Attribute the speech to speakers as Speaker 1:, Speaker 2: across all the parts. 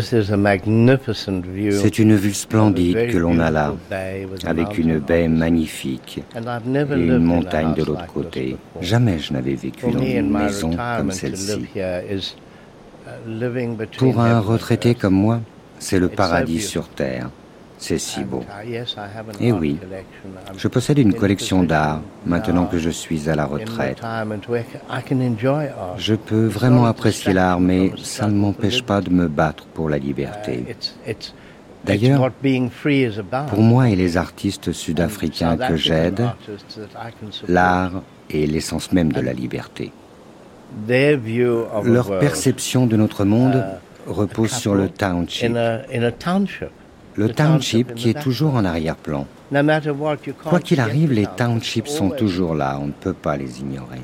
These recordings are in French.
Speaker 1: C'est une vue splendide que l'on a là, avec une baie magnifique et une montagne de l'autre côté. Jamais je n'avais vécu dans une maison comme celle-ci. Pour un retraité comme moi, c'est le paradis sur Terre. C'est si beau. Et oui, je possède une collection d'art maintenant que je suis à la retraite. Je peux vraiment apprécier l'art, mais ça ne m'empêche pas de me battre pour la liberté. D'ailleurs, pour moi et les artistes sud-africains que j'aide, l'art est l'essence même de la liberté. Leur perception de notre monde repose sur le township le township qui est toujours en arrière-plan. Quoi qu'il arrive, les townships sont toujours là, on ne peut pas les ignorer.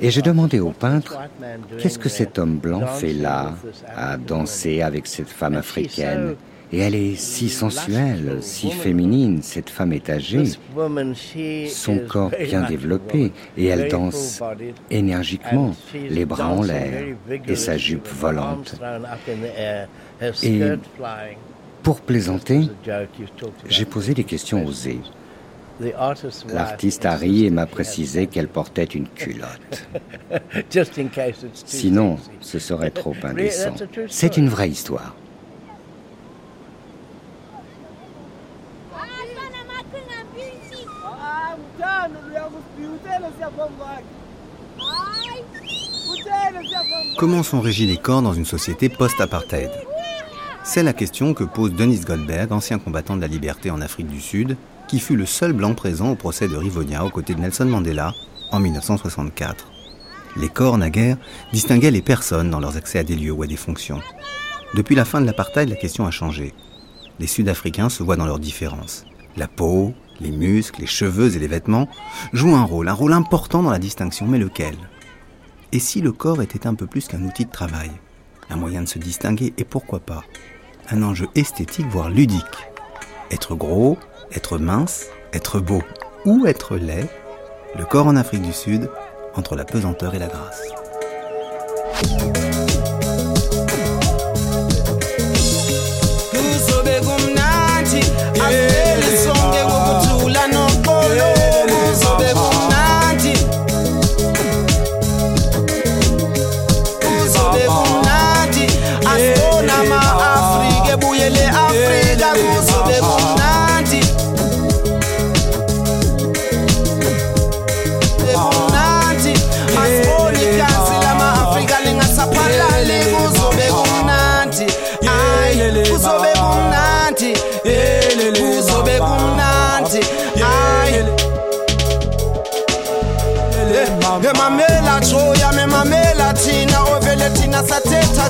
Speaker 1: Et j'ai demandé au peintre, qu'est-ce que cet homme blanc fait là, à danser avec cette femme africaine? Et elle est si sensuelle, si féminine, cette femme est âgée, son corps bien développé, et elle danse énergiquement, les bras en l'air, et sa jupe volante. Et pour plaisanter, j'ai posé des questions osées. L'artiste a ri et m'a précisé qu'elle portait une culotte. Sinon, ce serait trop indécent. C'est une vraie histoire.
Speaker 2: Comment sont régis les corps dans une société post-apartheid? C'est la question que pose Denis Goldberg, ancien combattant de la liberté en Afrique du Sud, qui fut le seul blanc présent au procès de Rivonia aux côtés de Nelson Mandela en 1964. Les corps, naguère, distinguaient les personnes dans leurs accès à des lieux ou à des fonctions. Depuis la fin de l'apartheid, la question a changé. Les Sud-Africains se voient dans leurs différences. La peau, les muscles, les cheveux et les vêtements jouent un rôle, un rôle important dans la distinction, mais lequel? Et si le corps était un peu plus qu'un outil de travail? Un moyen de se distinguer et pourquoi pas? Un enjeu esthétique, voire ludique. Être gros, être mince, être beau ou être laid, le corps en Afrique du Sud, entre la pesanteur et la grâce.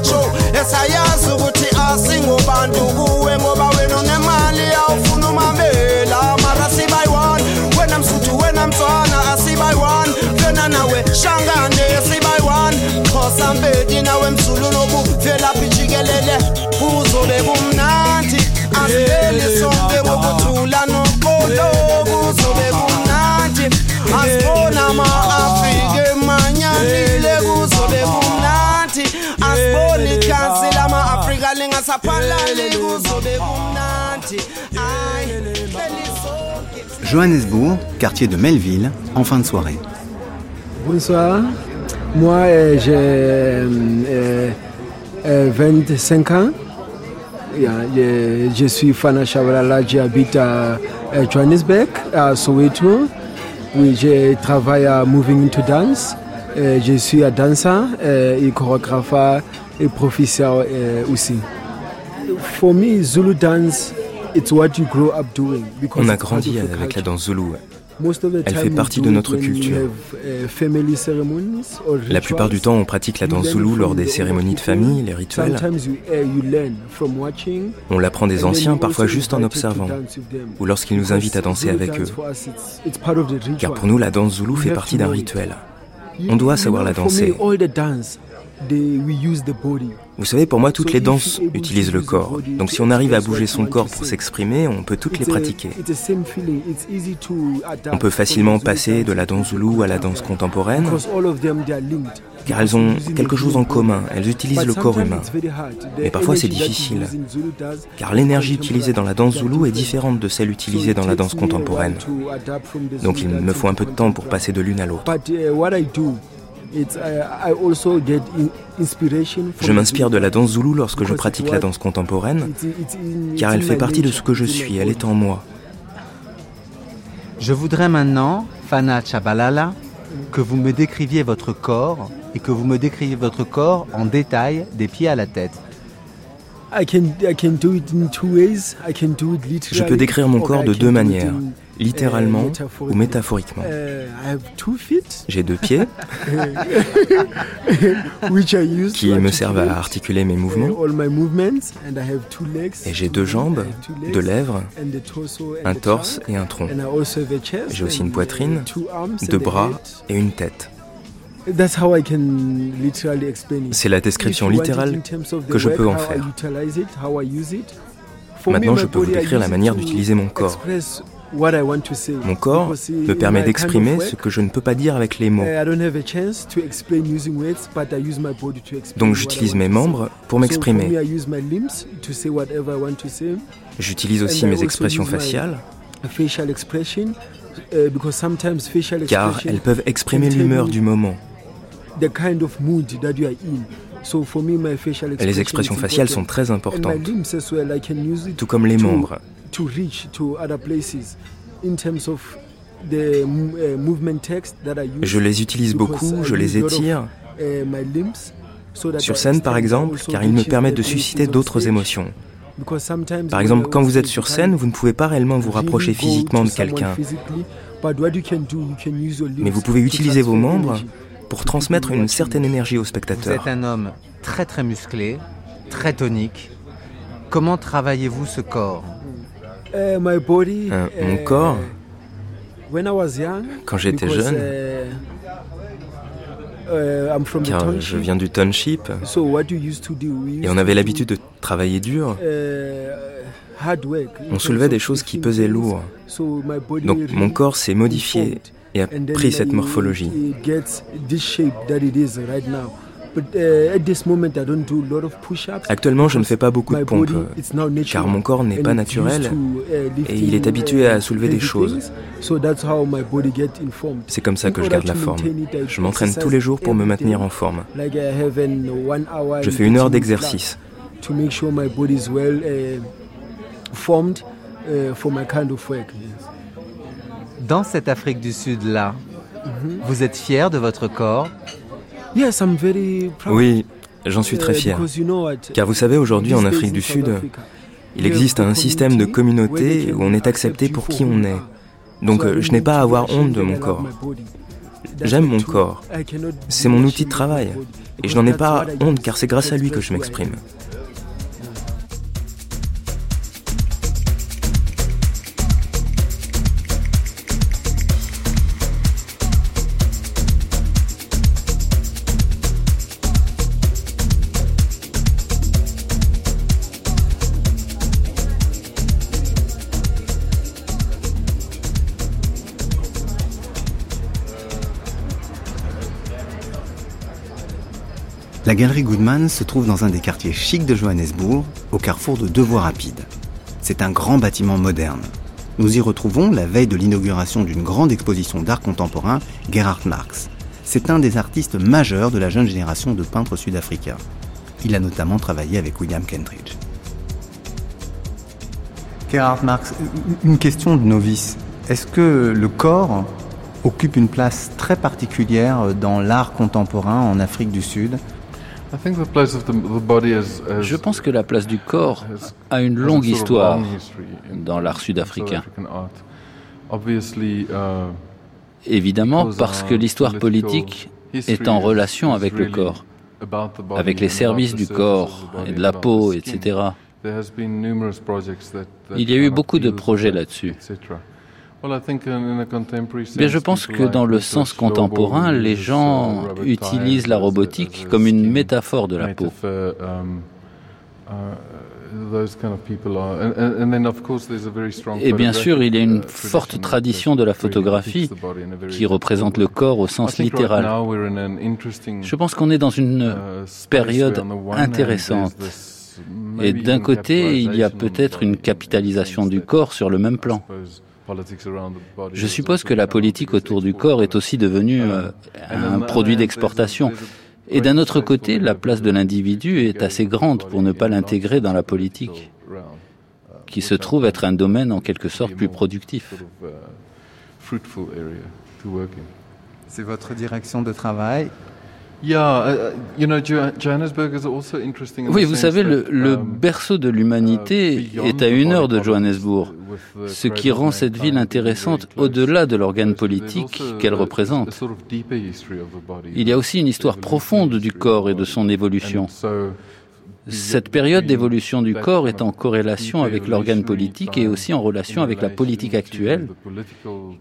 Speaker 3: Jo esayazi ukuthi asingobantu kuwe ngoba wena unemali awufuna umamela mara sibayi-one wena msuthu wena mtswana asibayi-one wena nawe shangane sibayi-one xhosa mpedi nawe mzulu nobuvelaphi jikelele kuzobe kumnandi asibeli sonke ngokuthula noqolo kuzobe kumnandi asibona ama-afrika
Speaker 2: Johannesburg, quartier de Melville, en fin de soirée.
Speaker 4: Bonsoir, moi euh, j'ai euh, euh, 25 ans. je, suis Fana Chavalala, j'habite à, Johannesburg, à Soweto. Oui, je travaille à Moving into Dance. Euh, je suis un danseur euh, et chorégraphe et professeur euh, aussi.
Speaker 5: On a grandi avec la danse Zulu. Elle fait partie de notre culture. La plupart du temps, on pratique la danse Zulu lors des cérémonies de famille, les rituels. On l'apprend des anciens, parfois juste en observant, ou lorsqu'ils nous invitent à danser avec eux. Car pour nous, la danse Zulu fait partie d'un rituel. On doit savoir la danser.
Speaker 4: Vous savez, pour moi, toutes les danses utilisent le corps. Donc si on arrive à bouger son corps pour s'exprimer, on peut toutes les pratiquer. On peut facilement passer de la danse zoulou à la danse contemporaine, car elles ont quelque chose en commun, elles utilisent le corps humain. Mais parfois c'est difficile, car l'énergie utilisée dans la danse zoulou est différente de celle utilisée dans la danse contemporaine. Donc il me faut un peu de temps pour passer de l'une à l'autre. Je m'inspire de la danse zoulou lorsque je pratique la danse contemporaine, car elle fait partie de ce que je suis, elle est en moi.
Speaker 2: Je voudrais maintenant, Fana Chabalala, que vous me décriviez votre corps et que vous me décriviez votre corps en détail des pieds à la tête.
Speaker 4: Je peux décrire mon corps de deux manières littéralement ou métaphoriquement. Euh, j'ai deux pieds qui me servent à articuler mes mouvements. Et j'ai deux jambes, deux lèvres, un torse et un tronc. J'ai aussi une poitrine, deux bras et une tête. C'est la description littérale que je peux en faire. Maintenant, je peux vous décrire la manière d'utiliser mon corps. Mon corps me permet d'exprimer ce que je ne peux pas dire avec les mots. Donc j'utilise mes membres pour m'exprimer. J'utilise aussi mes expressions faciales uh, car elles peuvent exprimer l'humeur du moment. Les expressions faciales sont très importantes, tout comme les membres. Je les utilise beaucoup, je les étire. Uh, Sur scène, par exemple, car ils me permettent de susciter d'autres émotions. Par exemple, quand vous êtes sur scène, vous ne pouvez pas réellement vous rapprocher physiquement de quelqu'un. Mais vous pouvez utiliser vos membres pour transmettre une certaine énergie au spectateur.
Speaker 2: Vous êtes un homme très très musclé, très tonique. Comment travaillez-vous ce corps?
Speaker 4: Euh, mon corps, quand j'étais jeune, uh, car je viens du township, et on avait l'habitude de travailler dur, on soulevait des choses qui pesaient lourd. Donc mon corps s'est modifié et a pris cette morphologie. Actuellement, je ne fais pas beaucoup de pompes, car mon corps n'est pas naturel uh, et il est habitué à soulever des choses. C'est comme ça que je garde la forme. Je m'entraîne tous les jours pour me maintenir en forme. Je fais une heure d'exercice.
Speaker 2: Dans cette Afrique du Sud-là, mm-hmm. vous êtes fier de votre corps
Speaker 4: oui, j'en suis très uh, fier. Car vous savez, aujourd'hui en Afrique du Sud, il existe un système de communauté où on est accepté pour qui on est. Donc je n'ai pas à avoir honte de mon corps. J'aime mon corps. C'est mon outil de travail. Et je n'en ai pas honte car c'est grâce à lui que je m'exprime.
Speaker 2: La galerie Goodman se trouve dans un des quartiers chics de Johannesburg, au carrefour de deux voies rapides. C'est un grand bâtiment moderne. Nous y retrouvons la veille de l'inauguration d'une grande exposition d'art contemporain, Gerhard Marx. C'est un des artistes majeurs de la jeune génération de peintres sud-africains. Il a notamment travaillé avec William Kentridge. Gerhard Marx, une question de novice. Est-ce que le corps occupe une place très particulière dans l'art contemporain en Afrique du Sud?
Speaker 6: Je pense que la place du corps a une longue histoire dans l'art sud-africain. Uh, Évidemment parce que l'histoire politique est en relation avec le corps, avec les services du corps et de la peau, etc. Il y a eu beaucoup de projets là-dessus. Bien, je pense que dans le sens contemporain, les gens utilisent la robotique comme une métaphore de la peau. Et bien sûr, il y a une forte tradition de la photographie qui représente le corps au sens littéral. Je pense qu'on est dans une uh, période intéressante. Et d'un côté, il y a peut-être une capitalisation du corps sur le même plan. Je suppose que la politique autour du corps est aussi devenue euh, un produit d'exportation. Et d'un autre côté, la place de l'individu est assez grande pour ne pas l'intégrer dans la politique, qui se trouve être un domaine en quelque sorte plus productif.
Speaker 2: C'est votre direction de travail
Speaker 6: oui, vous savez, le, um, berceau de l'humanité uh, est à une heure de Johannesburg, ce qui rend cette ville intéressante au-delà de l'organe politique qu'elle représente. Il y a aussi une histoire profonde du corps et de son évolution. Cette période d'évolution du corps est en corrélation avec l'organe politique et aussi en relation avec la politique actuelle,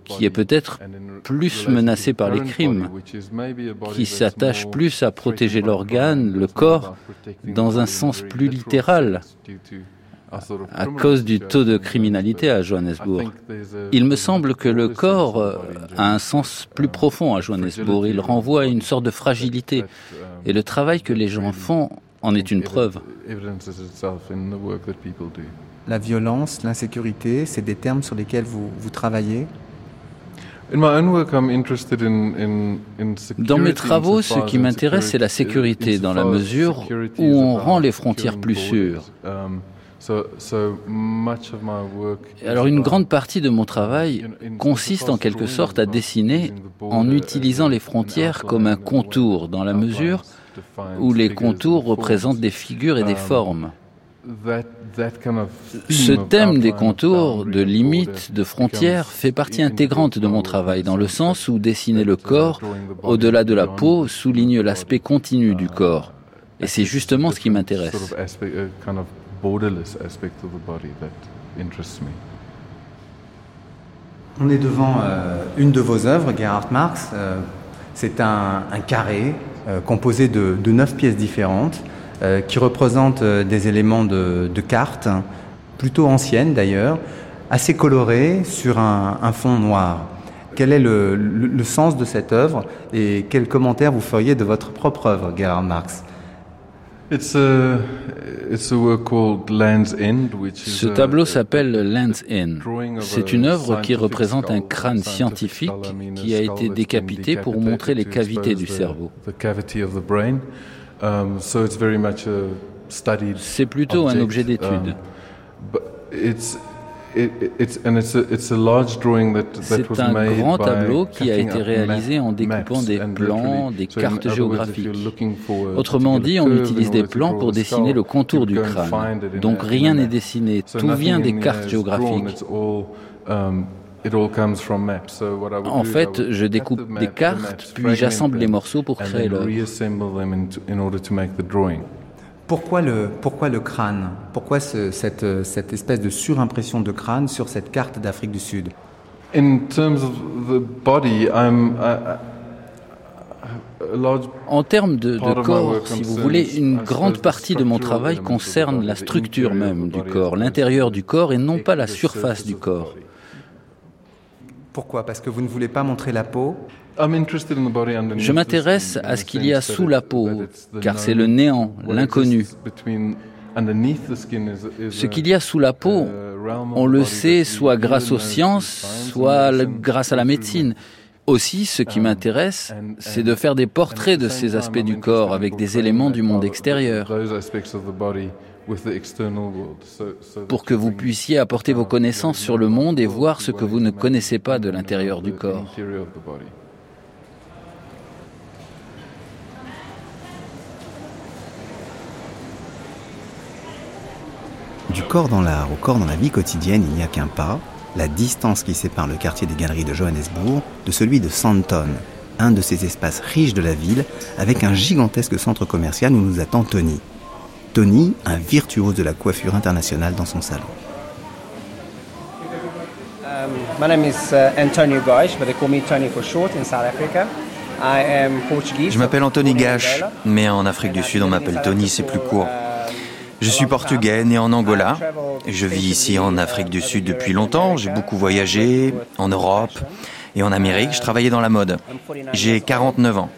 Speaker 6: qui est peut-être plus menacée par les crimes, qui s'attache plus à protéger l'organe, le corps, dans un sens plus littéral, à cause du taux de criminalité à Johannesburg. Il me semble que le corps a un sens plus profond à Johannesburg. Il renvoie à une sorte de fragilité. Et le travail que les gens font en est une preuve.
Speaker 2: La violence, l'insécurité, c'est des termes sur lesquels vous, vous travaillez?
Speaker 6: Dans mes travaux, ce qui m'intéresse, c'est la sécurité, dans la mesure où on rend les frontières plus sûres. Alors une grande partie de mon travail consiste en quelque sorte à dessiner en utilisant les frontières comme un contour, dans la mesure où les contours représentent des figures et des um, formes. Ce thème des contours, de limites, de frontières fait partie intégrante de mon travail, dans le sens où dessiner le corps, au-delà de la peau, souligne l'aspect continu du corps. Et c'est justement ce qui m'intéresse.
Speaker 2: On est devant euh, une de vos œuvres, Gerhard Marx. Euh, c'est un, carré euh, composé de, neuf pièces différentes qui représentent des éléments de, cartes, plutôt anciennes d'ailleurs, assez colorées sur un, fond noir. Quel est le, sens de cette œuvre et quel commentaire vous feriez de votre propre œuvre, Gerhard Marx?
Speaker 6: Ce tableau s'appelle Land's End. C'est une œuvre qui représente un crâne scientifique qui a été décapité pour montrer les cavités du cerveau. Um, C'est plutôt un objet d'étude. C'est un grand tableau qui a été réalisé en découpant des plans, des cartes géographiques. Autrement dit, on utilise des plans pour dessiner le contour du crâne. Donc rien n'est dessiné, tout vient des cartes géographiques. En fait, je découpe des cartes, puis j'assemble les morceaux pour créer l'œuvre.
Speaker 2: Pourquoi le, pourquoi le crâne? Pourquoi cette, cette, espèce de surimpression de crâne sur cette carte d'Afrique du Sud?
Speaker 6: En termes de, de corps, si vous voulez, une grande partie de mon travail concerne la structure même du corps, l'intérieur du corps et non pas la surface du corps.
Speaker 2: Pourquoi? Parce que vous ne voulez pas montrer la peau?
Speaker 6: Je m'intéresse à ce qu'il y a sous la peau, car c'est le néant, l'inconnu. Ce qu'il y a sous la peau, on le sait soit grâce aux sciences, soit grâce à la médecine. Aussi, ce qui m'intéresse, c'est de faire des portraits de ces aspects du corps avec des éléments du monde extérieur pour que vous puissiez apporter vos connaissances sur le monde et voir ce que vous ne connaissez pas de l'intérieur du corps.
Speaker 2: Du corps dans l'art au corps dans la vie quotidienne, il n'y a qu'un pas, la distance qui sépare le quartier des galeries de Johannesburg de celui de Sandton, un de ces espaces riches de la ville, avec un gigantesque centre commercial où nous attend Tony. Tony, un virtuose de la coiffure internationale dans son salon.
Speaker 7: my name is uh, Antonio Gosh, but they call me Tony for short in South Africa.
Speaker 8: Je m'appelle Anthony Gash, mais en Afrique du Sud on m'appelle Tony, c'est plus court. Je suis portugais, né en Angola. Je vis ici en Afrique du Sud depuis longtemps. J'ai beaucoup voyagé en Europe et en Amérique. Je travaillais dans la mode. J'ai 49 ans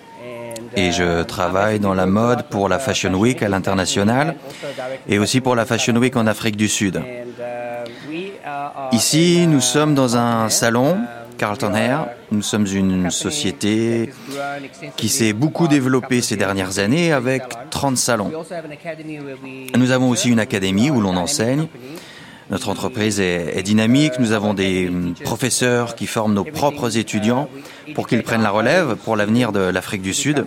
Speaker 8: et je travaille dans la mode pour la Fashion Week à l'international et aussi pour la Fashion Week en Afrique du Sud. Ici, nous sommes dans un salon Carlton Air. Nous sommes une société qui s'est beaucoup développée ces dernières années avec 30 salons. Nous avons aussi une académie où l'on enseigne. Notre entreprise est, dynamique. Nous avons des professeurs qui forment nos propres étudiants pour qu'ils prennent la relève pour l'avenir de l'Afrique du Sud.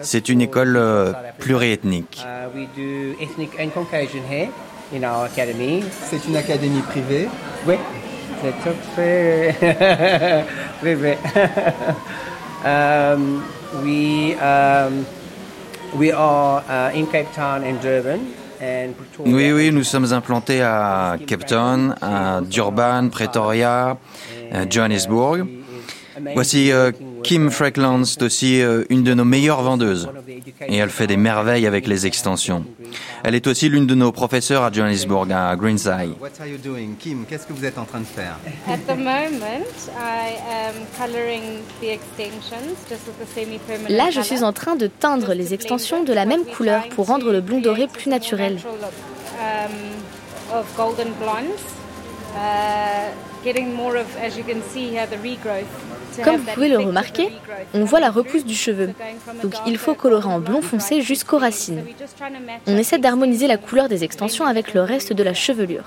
Speaker 8: C'est une école euh, pluriethnique.
Speaker 2: C'est une académie privée?
Speaker 7: Oui. C'est tout fait privé. um, we, um, we are uh, in Cape Town and Durban.
Speaker 8: Oui, oui, nous sommes implantés à Cape Town, à Durban, Pretoria, à Johannesburg. Voici euh, Kim Frackland, c'est aussi euh, une de nos meilleures vendeuses et elle fait des merveilles avec les extensions. Elle est aussi l'une de nos professeurs à Johannesburg, à Greenside.
Speaker 2: Kim, qu'est-ce que vous êtes en train de faire?
Speaker 9: Là, je suis en train de teindre les extensions de la même couleur pour rendre le blond doré plus naturel. Comme vous pouvez le remarquer, on voit la repousse du cheveu. Donc il faut colorer en blond foncé jusqu'aux racines. On essaie d'harmoniser la couleur des extensions avec le reste de la chevelure.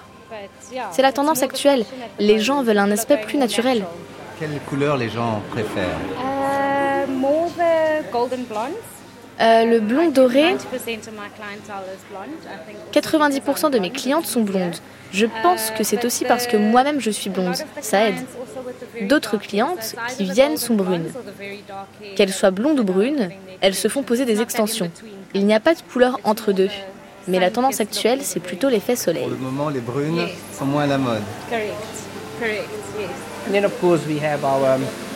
Speaker 9: C'est la tendance actuelle. Les gens veulent un aspect plus naturel.
Speaker 2: Quelle couleur les gens préfèrent?
Speaker 9: Euh, euh, le blond doré, 90% de mes clientes sont blondes. Je pense que c'est aussi parce que moi-même je suis blonde. Ça aide. D'autres clientes qui viennent sont brunes. Qu'elles soient blondes ou brunes, elles se font poser des extensions. Il n'y a pas de couleur entre deux. Mais la tendance actuelle, c'est plutôt l'effet soleil.
Speaker 2: Pour le moment, les brunes sont moins à la mode.
Speaker 7: Correct. Correct. Yes.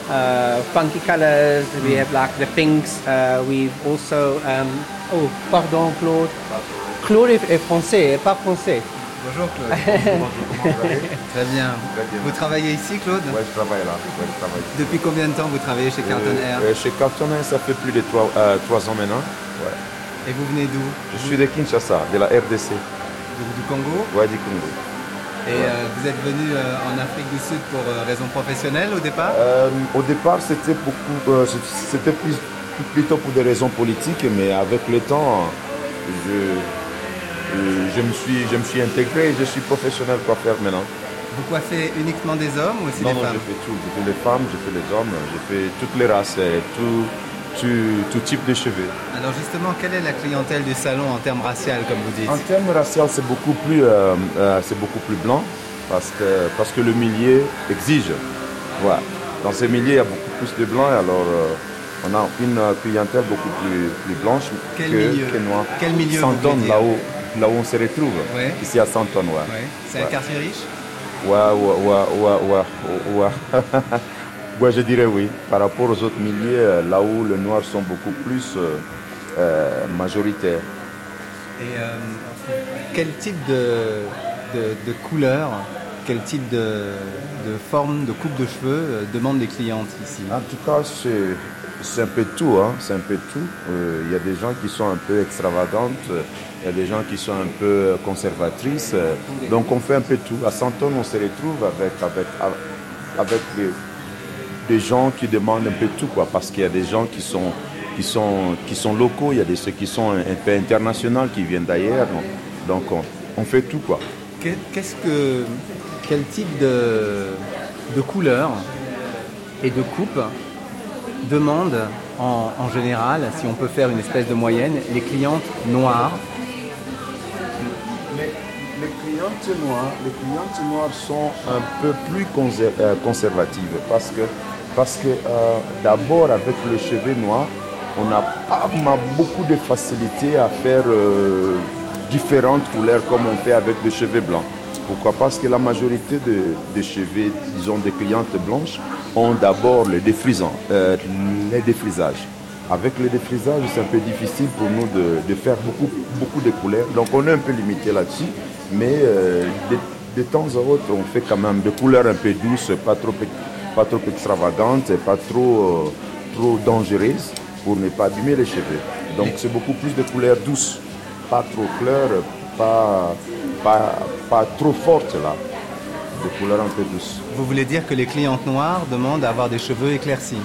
Speaker 7: Uh, funky colors. We have like the pinks. Uh, we've also um, oh pardon Claude. Claude est français, pas français.
Speaker 2: Bonjour Claude. Très bien. Vous travaillez ici Claude?
Speaker 10: Oui, je travaille là.
Speaker 2: Depuis combien de temps vous travaillez chez Carlton euh, Air?
Speaker 10: euh, Chez Carlton Air, ça fait plus de trois, euh, ans maintenant.
Speaker 2: Et vous venez d'où?
Speaker 10: Je suis de Kinshasa, de la RDC.
Speaker 2: Du, Congo?
Speaker 10: Oui, du Congo.
Speaker 2: Et vous êtes venu en Afrique du Sud pour raisons professionnelles au départ?
Speaker 10: Au départ, c'était beaucoup, c'était plutôt pour des raisons politiques, mais avec le temps, je, je me suis, je me suis intégré et je suis professionnel coiffeur maintenant.
Speaker 2: Vous coiffez uniquement des hommes ou aussi
Speaker 10: des
Speaker 2: femmes?
Speaker 10: Non, je fais tout. Je fais les femmes, je fais les hommes, je fais toutes les races, tout, tout, type de cheveux.
Speaker 2: Alors justement, quelle est la clientèle du salon en termes racial, comme vous dites
Speaker 10: En termes racial, c'est beaucoup plus, euh, euh, c'est beaucoup plus blanc parce que, parce que le milieu exige. Voilà. Dans ces milieux, il y a beaucoup plus de blancs, alors euh, on a une clientèle beaucoup plus, plus blanche
Speaker 2: que,
Speaker 10: que noire.
Speaker 2: Quel milieu
Speaker 10: là-haut là où on se retrouve, ici à Santon. Ouais.
Speaker 2: C'est un quartier riche
Speaker 10: Ouais, ouais, ouais, ouais, ouais. ouais. je dirais oui. Par rapport aux autres milieux, là où les Noirs sont beaucoup plus euh, euh, majoritaires.
Speaker 2: Et euh, quel type de, de, couleur, quel type de, de, forme, de coupe de cheveux demandent les clientes ici?
Speaker 10: En tout cas, c'est un peu tout. Hein. C'est un peu tout. Il y a des gens qui sont un peu extravagantes. Il y a des gens qui sont un peu conservatrices. Donc on fait un peu tout. À Santon, on se retrouve avec, avec, avec des, gens qui demandent un peu tout, quoi, parce qu'il y a des gens qui sont, qui sont, qui sont locaux, il y a des ceux qui sont un peu internationaux, qui viennent d'ailleurs. Donc, on, fait tout. quoi.
Speaker 2: Qu'est-ce que, quel type de, de couleur et de coupe demande en, en, général, si on peut faire une espèce de moyenne, les clientes noires?
Speaker 10: Clientes noires, les clientes noires sont un peu plus euh, conservatives parce que, parce que euh, d'abord avec le cheveu noir, on a pas beaucoup de facilité à faire euh, différentes couleurs comme on fait avec des cheveux blancs. Pourquoi? Parce que la majorité des cheveux, disons des clientes blanches, ont d'abord le euh, les défrisages. Avec le défrisage, c'est un peu difficile pour nous de, faire beaucoup, beaucoup de couleurs. Donc on est un peu limité là-dessus. Mais de, temps à autre, on fait quand même des couleurs un peu douces, pas trop, pas trop extravagantes, pas trop, euh, trop dangereuses pour ne pas abîmer les cheveux. Donc c'est beaucoup plus de couleurs douces, pas trop claires, pas, pas, pas trop fortes là, des couleurs un peu douces.
Speaker 2: Vous voulez dire que les clientes noires demandent à avoir des cheveux éclaircis?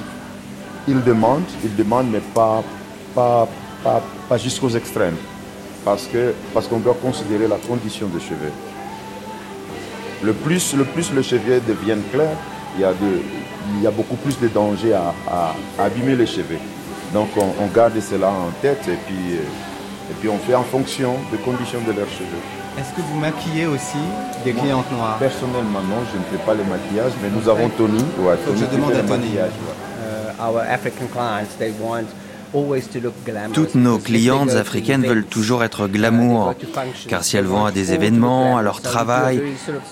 Speaker 10: Ils demandent, ils demandent, mais pas, pas, pas, pas jusqu'aux extrêmes parce qu'on parce qu'on doit considérer la condition des cheveux. Le plus le, plus le cheveu devient clair, il y, a de, il y a beaucoup plus de danger à, abîmer les cheveux. Donc on, garde cela en tête et puis, euh, et puis on fait en fonction des conditions de leurs cheveux.
Speaker 2: Est-ce que vous maquillez aussi des clientes noires?
Speaker 10: Personnellement, non, je ne fais pas les maquillages, mais nous avons Tony.
Speaker 2: Ouais, Tony je demande à Tony.
Speaker 7: Uh, our African clients, they want
Speaker 8: toutes nos clientes africaines veulent toujours être glamour, car si elles vont à des événements, à leur travail,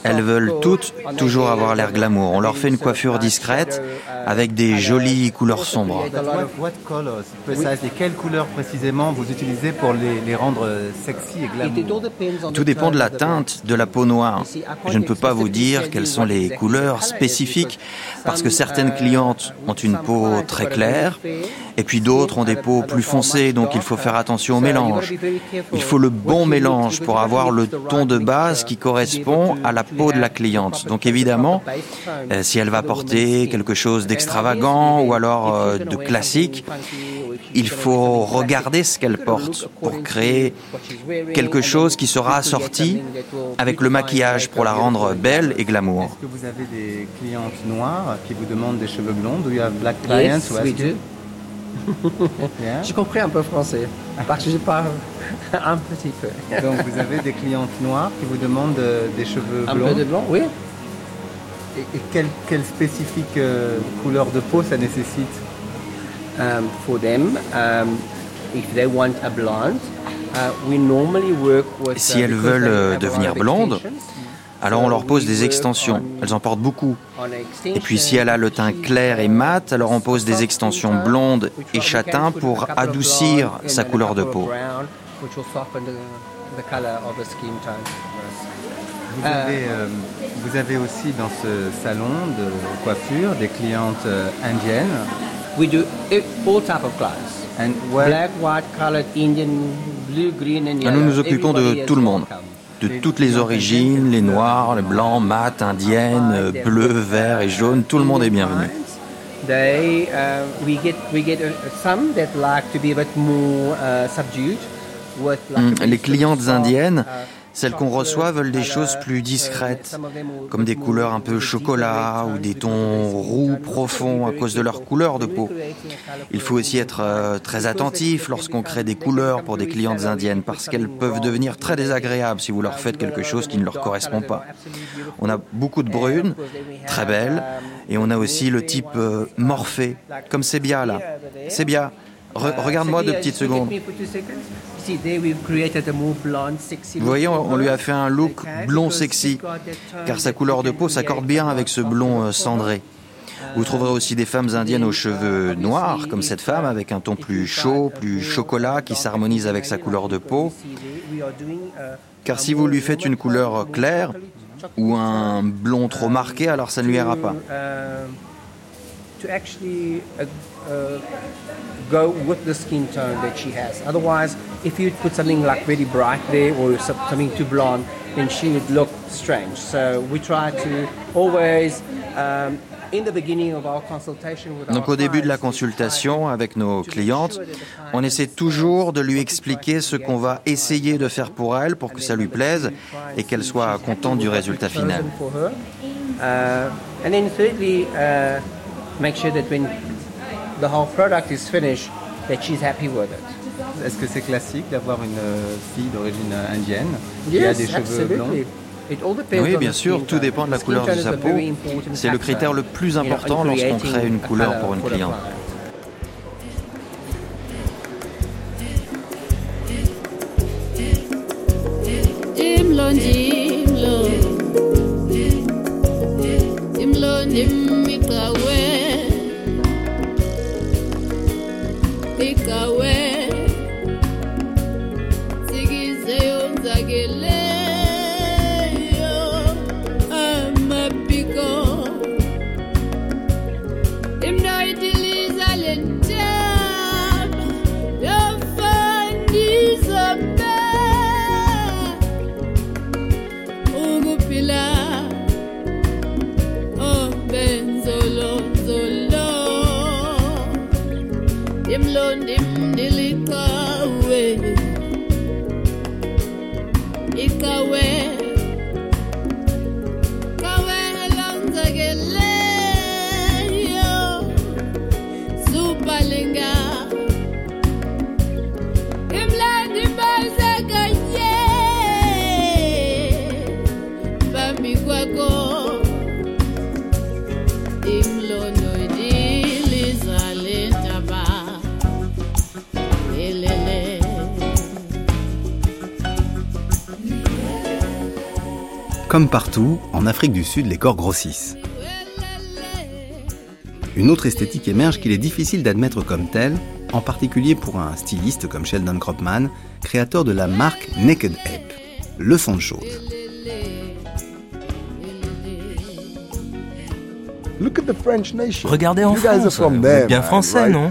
Speaker 8: elles veulent toutes toujours avoir l'air glamour. On leur fait une coiffure discrète avec des jolies couleurs sombres.
Speaker 2: Quelles couleurs précisément vous utilisez pour les, rendre sexy et glamour?
Speaker 8: Tout dépend de la teinte de la peau noire. Je ne peux pas vous dire quelles sont les couleurs spécifiques, parce que certaines clientes ont une peau très claire, et puis d'autres ont des peaux plus foncées, donc il faut faire attention au mélange. Il faut le bon mélange pour avoir le ton de base qui correspond à la peau de la cliente. Donc évidemment, euh, si elle va porter quelque chose d'extravagant ou alors euh, de classique, il faut regarder ce qu'elle porte pour créer quelque chose qui sera assorti avec le maquillage pour la rendre belle et glamour.
Speaker 2: Est-ce que vous avez des clientes noires qui vous demandent des cheveux blonds? Do you have black clients
Speaker 7: J'ai compris un peu français, parce que je parle un petit peu.
Speaker 2: Donc vous avez des clientes noires qui vous demandent des cheveux blonds
Speaker 7: Un peu de blanc, oui.
Speaker 2: Et, quelle, quelle, spécifique euh, couleur de peau ça nécessite
Speaker 7: um, For them, um, if they want a blonde, uh, we normally work with,
Speaker 8: si elles veulent euh, devenir blondes, alors on leur pose des extensions. Elles en portent beaucoup. Et puis si elle a le teint clair et mat, alors on pose des extensions blondes et châtain pour adoucir sa couleur de peau.
Speaker 2: Vous avez, euh, vous avez aussi dans ce salon de coiffure des clientes euh, indiennes.
Speaker 7: We do all type of Black, white, colored, Indian, blue, green and
Speaker 8: yellow. Nous nous occupons de tout le monde de toutes les origines, les noirs, les blancs, mat, indiennes, bleus, verts et jaunes, tout le monde est bienvenu. Les clientes indiennes celles qu'on reçoit veulent des choses plus discrètes, comme des couleurs un peu chocolat ou des tons roux profonds à cause de leur couleur de peau. Il faut aussi être euh, très attentif lorsqu'on crée des couleurs pour des clientes indiennes parce qu'elles peuvent devenir très désagréables si vous leur faites quelque chose qui ne leur correspond pas. On a beaucoup de brunes, très belles, et on a aussi le type euh, morphé, comme Sébia là. Regarde-moi deux petites secondes. Vous voyez, on lui a fait un look blond sexy, car sa couleur de peau s'accorde bien avec ce blond euh, cendré. Vous trouverez aussi des femmes indiennes aux cheveux noirs, comme cette femme, avec un ton plus chaud, plus chocolat, qui s'harmonise avec sa couleur de peau. Car si vous lui faites une couleur claire ou un blond trop marqué, alors ça ne lui ira pas. Uh, go with the skin tone that she has. Otherwise, if you put something like very bright there or something too blonde, then she would look strange. So we try to always um, Donc au début de la consultation avec nos clientes, on essaie toujours de lui expliquer ce qu'on va essayer de faire pour elle pour que ça lui plaise et qu'elle soit contente du résultat final. Make sure that when the whole product is finished, that she's happy with it.
Speaker 2: Est-ce que c'est classique d'avoir une euh, fille d'origine indienne qui a des cheveux blancs?
Speaker 8: Oui, bien sûr, tout dépend de la couleur de sa peau. C'est le critère le plus important lorsqu'on crée une couleur pour une cliente. ikawe. Sikize yonzakele.
Speaker 2: Comme partout, en Afrique du Sud, les corps grossissent. Une autre esthétique émerge qu'il est difficile d'admettre comme telle, en particulier pour un styliste comme Sheldon Kropman, créateur de la marque Naked Ape. Leçon de choses.
Speaker 5: Regardez en France, vous êtes bien français, non?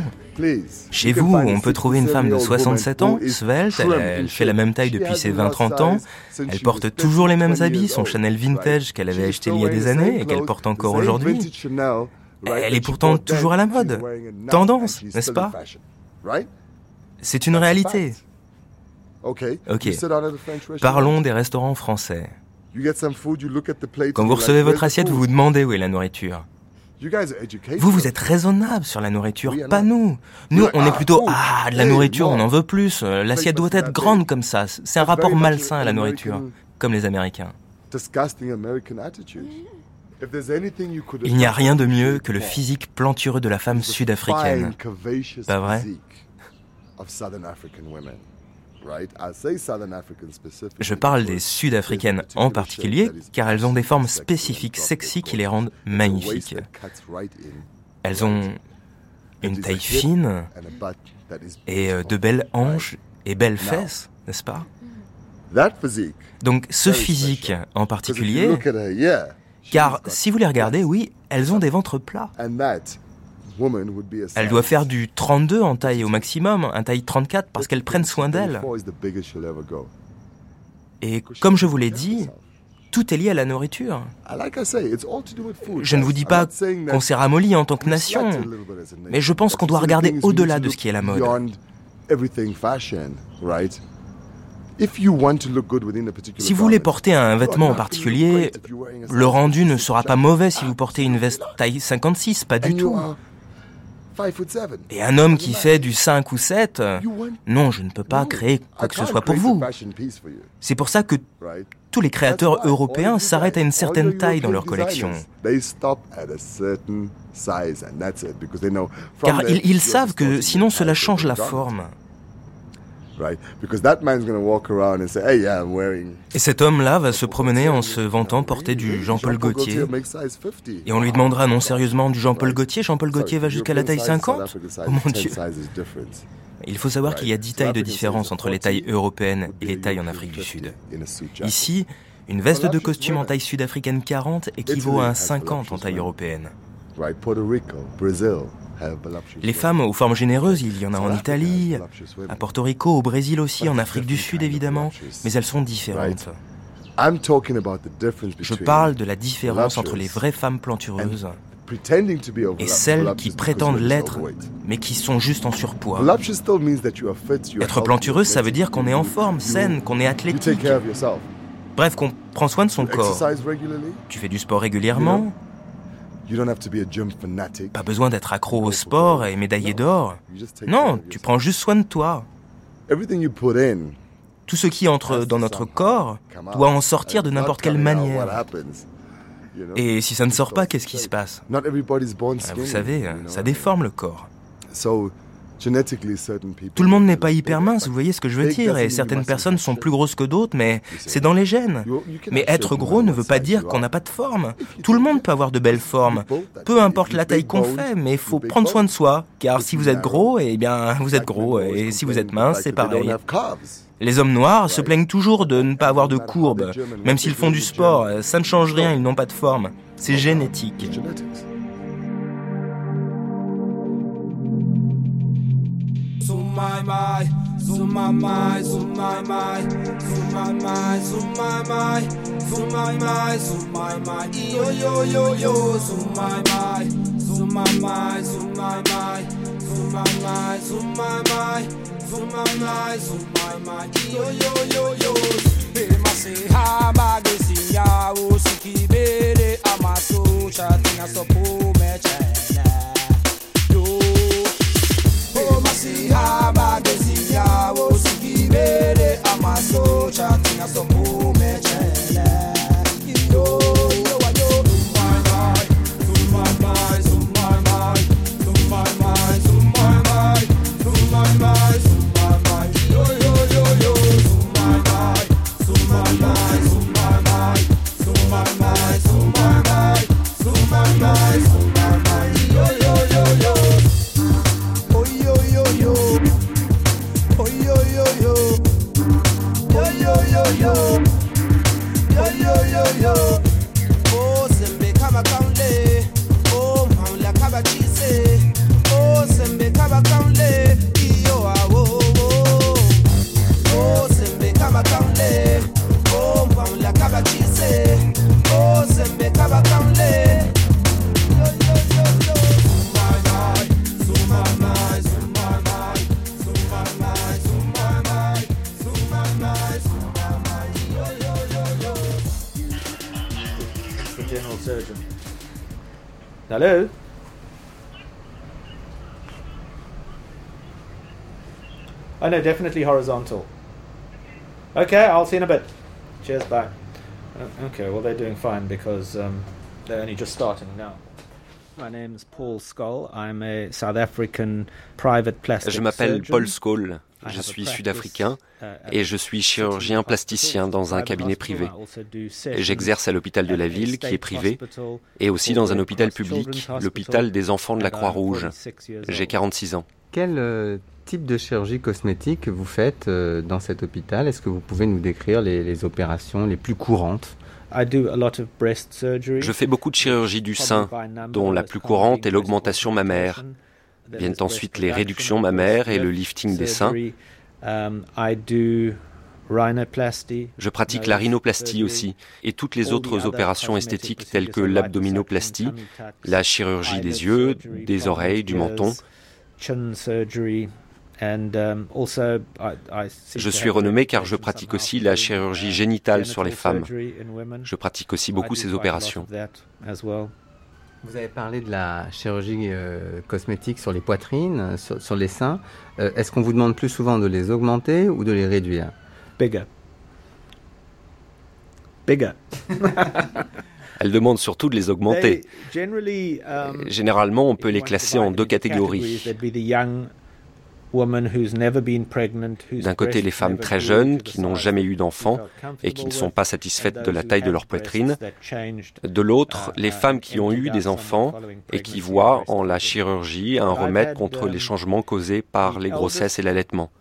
Speaker 5: Chez vous, on peut trouver une femme de 67 ans, svelte, elle, fait la même taille depuis ses 20-30 ans, elle porte toujours les mêmes habits, son Chanel vintage qu'elle avait acheté il y a des années et qu'elle porte encore aujourd'hui. Elle est pourtant toujours à la mode. Tendance, n'est-ce pas C'est une réalité. Ok. Parlons des restaurants français. Quand vous recevez votre assiette, vous vous demandez où est la nourriture. Vous, vous êtes raisonnable sur la nourriture, pas nous. Nous, on est plutôt ah de la nourriture, on en veut plus. L'assiette doit être grande comme ça. C'est un rapport malsain à la nourriture, comme les Américains. Il n'y a rien de mieux que le physique plantureux de la femme sud-africaine. Pas vrai? Je parle des Sud-Africaines en particulier, car elles ont des formes spécifiques sexy qui les rendent magnifiques. Elles ont une taille fine et euh, de belles hanches et belles fesses, n'est-ce pas? Donc ce physique en particulier, car si vous les regardez, oui, elles ont des ventres plats. Elle doit faire du 32 en taille au maximum, un taille 34 parce qu'elles prennent soin d'elle. Et comme je vous l'ai dit, tout est lié à la nourriture. Je ne vous dis pas qu'on s'est ramolli en tant que nation, mais je pense qu'on doit regarder au-delà de ce qui est la mode. Si vous voulez porter un vêtement en particulier, le rendu ne sera pas mauvais si vous portez une veste taille 56, pas du tout. Et un homme qui fait du 5 ou 7, non, je ne peux pas créer quoi que ce soit pour vous. C'est pour ça que tous les créateurs européens s'arrêtent à une certaine taille dans leur collection. Car ils, ils savent que sinon cela change la forme. Et cet homme-là va se promener en se vantant porter du Jean-Paul Gaultier. Et on lui demandera non sérieusement du Jean-Paul Gaultier? Jean-Paul Gaultier va jusqu'à la taille 50 Oh mon Dieu il faut savoir qu'il y a 10 tailles de différence entre les tailles européennes et les tailles en Afrique du Sud. Ici, une veste de costume en taille sud-africaine 40 équivaut à un 50 en taille européenne. Les femmes aux formes généreuses, il y en a en Italie, à Porto Rico, au Brésil aussi, en Afrique du Sud évidemment, mais elles sont différentes. Je parle de la différence entre les vraies femmes plantureuses et celles qui prétendent l'être, mais qui sont juste en surpoids. Être plantureuse, ça veut dire qu'on est en forme, saine, qu'on est athlétique. Bref, qu'on prend soin de son corps. Tu fais du sport régulièrement, pas besoin d'être accro au sport et médaillé d'or. Non, tu prends juste soin de toi. Tout ce qui entre dans notre corps doit en sortir de n'importe quelle manière. Et si ça ne sort pas, qu'est-ce qui se passe? ah, Vous savez, ça déforme le corps. Tout le monde n'est pas hyper mince, vous voyez ce que je veux dire, et certaines personnes sont plus grosses que d'autres, mais c'est dans les gènes. Mais être gros ne veut pas dire qu'on n'a pas de forme. Tout le monde peut avoir de belles formes, peu importe la taille qu'on fait, mais il faut prendre soin de soi, car si vous êtes gros, eh bien, vous êtes gros, et si vous êtes mince, c'est pareil. Les hommes noirs se plaignent toujours de ne pas avoir de courbe, même s'ils font du sport, ça ne change rien, ils n'ont pas de forme. C'est génétique.
Speaker 3: My my, zoom my my, zoom my my, zoom my my, zoom my my, zoom my my, zoom my my, yo yo yo yo, zoom my my, zoom my my, zoom my my, zoom my my, zoom my my, zoom my my, zoom my my, yo yo yo yo. Bemase ha magazine ya usikibele amaso chatina sopo mechene.
Speaker 11: siha bagezi yabo sikibere amasoca tinasomuma No, definitely horizontal. Okay, I'll see you in a bit. Cheers, bye. Uh, Okay, well they're doing fine because um, they're only just starting now. My name's Paul Skoll. I'm a South African private plastic
Speaker 12: Je m'appelle. Paul Skoll, je suis sud-africain et je suis chirurgien plasticien dans un cabinet privé. J'exerce à l'hôpital de la ville qui est privé et aussi dans un hôpital public, l'hôpital des enfants de la Croix-Rouge. J'ai 46 ans.
Speaker 2: Quel euh, type de chirurgie cosmétique vous faites euh, dans cet hôpital? Est-ce que vous pouvez nous décrire les, les opérations les plus courantes?
Speaker 12: Je fais beaucoup de chirurgie du sein, dont la plus courante est l'augmentation mammaire. Viennent ensuite les réductions mammaires et le lifting des seins.
Speaker 11: Um.
Speaker 12: Je pratique la rhinoplastie aussi et toutes les autres opérations esthétiques telles que l'abdominoplastie, la chirurgie des yeux, des oreilles, du menton.
Speaker 11: Um,
Speaker 12: Je suis renommé car je pratique aussi la
Speaker 11: do,
Speaker 12: chirurgie
Speaker 11: uh,
Speaker 12: génitale sur les
Speaker 11: genital
Speaker 12: femmes.
Speaker 11: surgery in women.
Speaker 12: Je pratique aussi
Speaker 11: I
Speaker 12: beaucoup
Speaker 11: do
Speaker 12: ces
Speaker 11: quite a lot
Speaker 12: opérations.
Speaker 2: Vous avez parlé de la chirurgie euh, cosmétique sur les poitrines, sur, sur les seins. Euh, Est-ce qu'on vous demande plus souvent de les augmenter ou de les réduire?
Speaker 11: Bigger. Bigger.
Speaker 12: Elle demande surtout de les augmenter.
Speaker 11: Um,
Speaker 12: Généralement, on peut les classer en deux catégories. D'un côté, les femmes très jeunes qui n'ont jamais eu d'enfants et qui ne sont pas satisfaites de la
Speaker 11: who
Speaker 12: taille de
Speaker 11: had
Speaker 12: leur poitrine. De l'autre,
Speaker 11: uh,
Speaker 12: les
Speaker 11: uh,
Speaker 12: femmes qui ont eu des enfants et qui
Speaker 11: pregnancy and
Speaker 12: voient en la chirurgie un remède contre
Speaker 11: um,
Speaker 12: les changements causés par les grossesses et l'allaitement.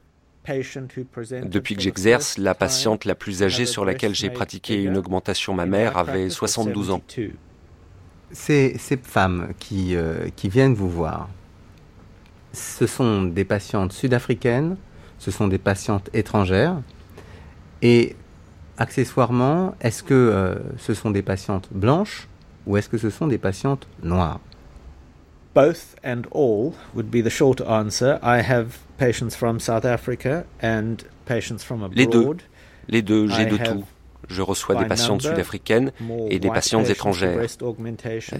Speaker 12: Depuis que j'exerce, la patiente la plus âgée sur laquelle j'ai pratiqué une augmentation mammaire avait 72 ans.
Speaker 2: Ces, ces femmes qui, euh, qui viennent vous voir, ce sont des patientes sud-africaines, ce sont des patientes étrangères, et accessoirement, est-ce que euh, ce sont des patientes blanches ou est-ce que ce sont des patientes noires?
Speaker 11: Both and all would be the short answer. I have patients from South Africa and patients from abroad.
Speaker 12: Les deux. Les deux, j'ai de tout. Je reçois des patientes sud-africaines et des patientes étrangères.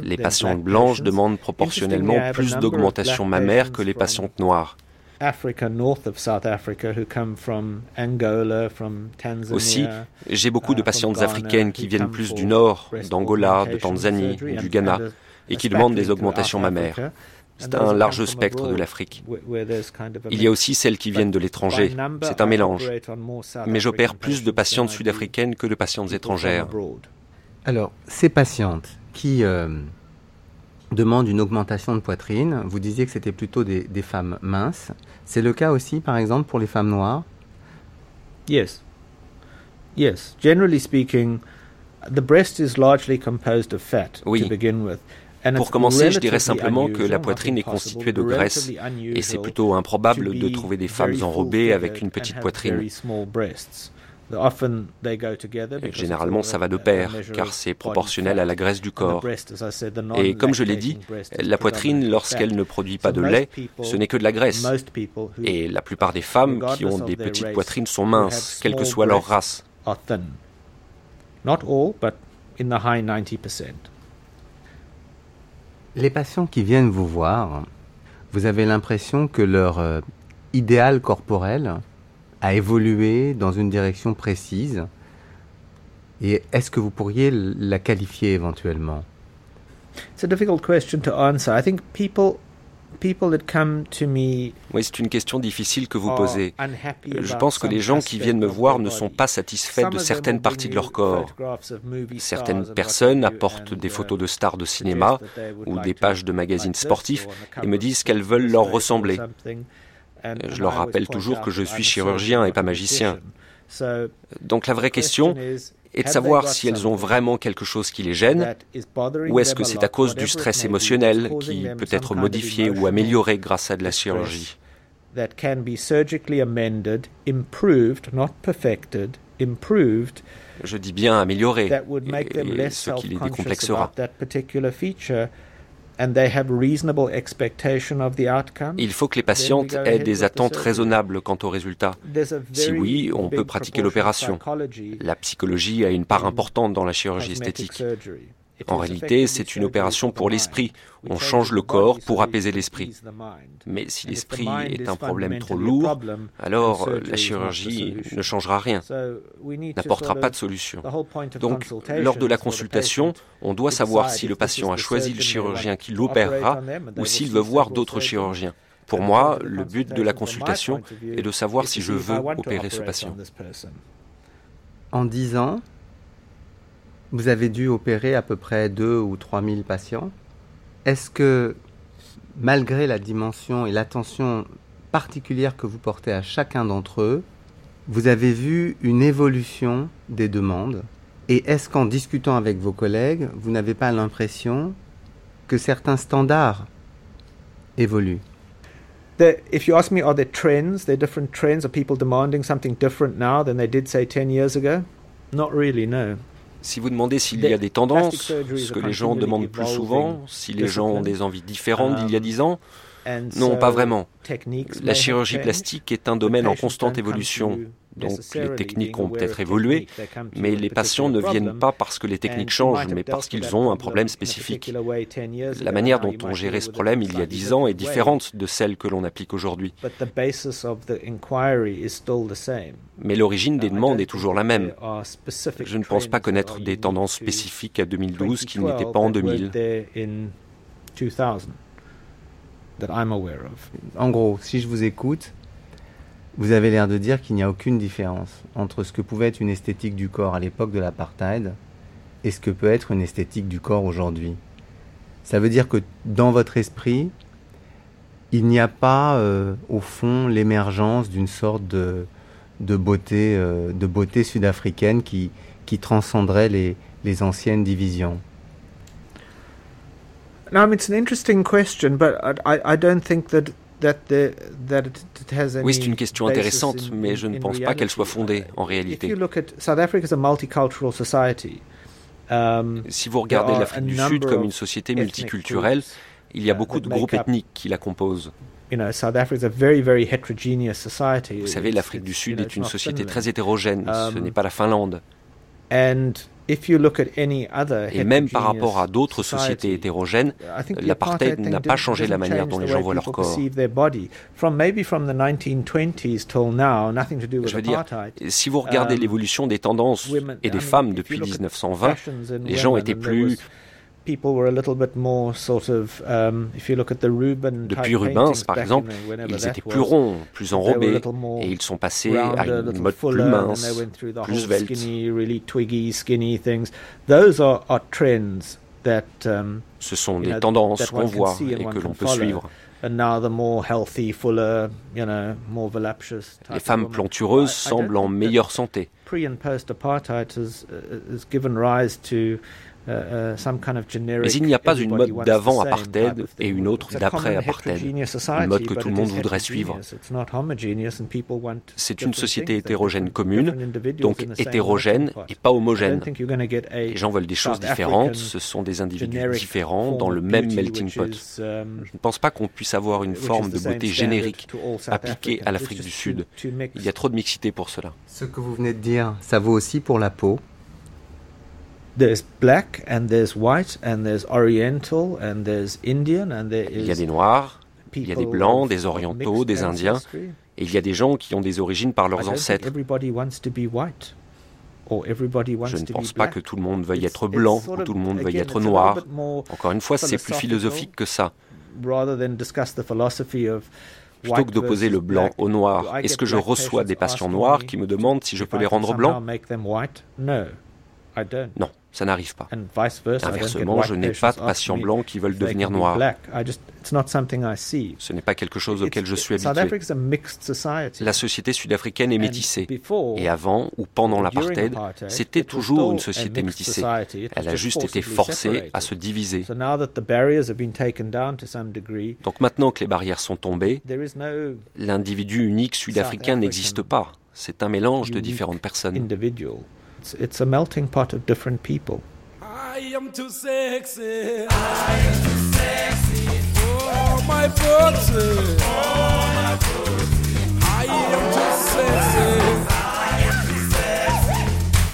Speaker 12: Les patientes blanches demandent proportionnellement plus d'augmentation mammaire que les patientes noires. Aussi, j'ai beaucoup de
Speaker 11: uh, from
Speaker 12: patientes africaines qui viennent plus du nord, d'Angola, de Tanzanie du Ghana, et qui demandent des augmentations mammaires. C'est un large spectre de l'Afrique. Il y a aussi celles qui viennent de l'étranger. C'est un mélange. Mais j'opère plus de patientes sud-africaines que de patientes étrangères.
Speaker 2: Alors, ces patientes qui euh, demandent une augmentation de poitrine, vous disiez que c'était plutôt des, des femmes minces. C'est le cas aussi, par exemple, pour les femmes noires?
Speaker 11: Yes. Yes. Generally speaking, the breast is largely composed of fat
Speaker 12: oui.
Speaker 11: to begin with.
Speaker 12: Pour commencer, je dirais simplement que la poitrine est constituée de graisse et c'est plutôt improbable de trouver des femmes enrobées avec une petite poitrine. Généralement, ça va de pair, car c'est proportionnel à la graisse du corps. Et comme je l'ai dit, la poitrine, lorsqu'elle ne produit pas de lait, ce n'est que de la graisse. Et la plupart des femmes qui ont des petites poitrines sont minces, quelle que soit leur race.
Speaker 11: Not all, but in the high 90%.
Speaker 2: Les patients qui viennent vous voir, vous avez l'impression que leur euh, idéal corporel a évolué dans une direction précise Et est-ce que vous pourriez la qualifier éventuellement?
Speaker 11: It's a difficult question to answer. I think people
Speaker 12: oui, c'est une question difficile que vous posez. Je pense que les gens qui viennent me voir ne sont pas satisfaits de certaines parties de leur corps. Certaines personnes apportent des photos de stars de cinéma ou des pages de magazines sportifs et me disent qu'elles veulent leur ressembler. Je leur rappelle toujours que je suis chirurgien et pas magicien. Donc la vraie question et de savoir si elles ont vraiment quelque chose qui les gêne, ou est-ce que c'est à cause du stress émotionnel qui peut être modifié ou amélioré grâce à de la chirurgie. Je dis bien amélioré, et ce qui les décomplexera. Il faut que les patientes aient des attentes raisonnables quant au résultat. Si oui, on peut pratiquer l'opération. La psychologie a une part importante dans la chirurgie esthétique. En réalité, c'est une opération pour l'esprit. On change le corps pour apaiser l'esprit. Mais si l'esprit est un problème trop lourd, alors la chirurgie ne changera rien, n'apportera pas de solution. Donc, lors de la consultation, on doit savoir si le patient a choisi le chirurgien qui l'opérera ou s'il veut voir d'autres chirurgiens. Pour moi, le but de la consultation est de savoir si je veux opérer ce patient.
Speaker 2: En 10 ans, vous avez dû opérer à peu près 2 ou 3 000 patients. Est-ce que, malgré la dimension et l'attention particulière que vous portez à chacun d'entre eux, vous avez vu une évolution des demandes? Et est-ce qu'en discutant avec vos collègues, vous n'avez pas l'impression que certains standards évoluent?
Speaker 11: If you ask me, are there trends? There different trends? Are people demanding something different now than they did, say, 10 years ago? Not really, no.
Speaker 12: Si vous demandez s'il y a des tendances, ce que les gens demandent plus souvent, si les gens ont des envies différentes d'il y a dix ans, non, pas vraiment. La chirurgie plastique est un domaine en constante évolution. Donc les techniques ont peut-être évolué, mais les patients ne viennent pas parce que les techniques changent, mais parce qu'ils ont un problème spécifique. La manière dont on gérait ce problème il y a dix ans est différente de celle que l'on applique aujourd'hui. Mais l'origine des demandes est toujours la même. Je ne pense pas connaître des tendances spécifiques à 2012 qui n'étaient pas en 2000.
Speaker 2: En gros, si je vous écoute, vous avez l'air de dire qu'il n'y a aucune différence entre ce que pouvait être une esthétique du corps à l'époque de l'apartheid et ce que peut être une esthétique du corps aujourd'hui. Ça veut dire que dans votre esprit, il n'y a pas euh, au fond l'émergence d'une sorte de, euh, beauté sud-africaine qui, qui transcenderait les, anciennes divisions.
Speaker 11: Now, it's an interesting question, but I, I don't think that
Speaker 12: oui, c'est une question intéressante, mais je ne pense pas qu'elle soit fondée en réalité.
Speaker 11: Um,
Speaker 12: si vous regardez l'Afrique du Sud comme une société multiculturelle, il y a beaucoup de groupes ethniques qui la composent. Vous savez, l'Afrique du Sud est une société très hétérogène, ce um, n'est pas la Finlande. Et même par rapport à d'autres sociétés hétérogènes, l'apartheid n'a pas changé la manière dont les gens voient leur corps. Je veux dire, si vous regardez um, l'évolution des tendances et des femmes depuis 1920, les gens étaient plus Depuis Rubens, par exemple, ils étaient plus ronds, plus enrobés, et ils sont passés à une mode plus mince, plus svelte.
Speaker 7: Um,
Speaker 12: Ce sont des tendances qu'on voit et que l'on peut suivre. Les femmes plantureuses semblent en meilleure santé. Uh, uh, Mais il n'y a pas une mode d'avant apartheid et une autre d'après apartheid, une mode que tout le monde voudrait suivre. C'est une société hétérogène commune, donc hétérogène et pas homogène. Les gens veulent des choses différentes, ce sont des individus différents dans le même melting pot. Um, Je ne pense pas qu'on puisse avoir une forme de beauté générique appliquée à l'Afrique du Sud. Il y a trop de mixité pour cela.
Speaker 2: Ce que vous venez de dire, ça vaut aussi pour la peau
Speaker 12: there's black and there's white and there's oriental and there's Indian and there is il y a des noirs, il y a des blancs, des orientaux, des indiens et il y a des gens qui ont des origines par leurs ancêtres. Je ne pense pas que tout le monde veuille être blanc ou tout le monde veuille être noir. Encore une fois, c'est plus philosophique que ça. Plutôt que d'opposer le blanc au noir, est-ce que je reçois des patients noirs qui me demandent si je peux les rendre blancs? Non. Ça n'arrive pas. Inversement, je n'ai pas de patients blancs qui veulent devenir noirs. Ce n'est pas quelque chose auquel je suis habitué. La société sud-africaine est métissée. Et avant ou pendant l'apartheid, c'était toujours une société métissée. Elle a juste été forcée à se diviser. Donc maintenant que les barrières sont tombées, l'individu unique sud-africain n'existe pas. C'est un mélange de différentes personnes.
Speaker 7: It's, it's a melting pot of different people. I am too sexy. I am too sexy. Oh, my booty. Oh, my booty. I am too sexy. I am too sexy.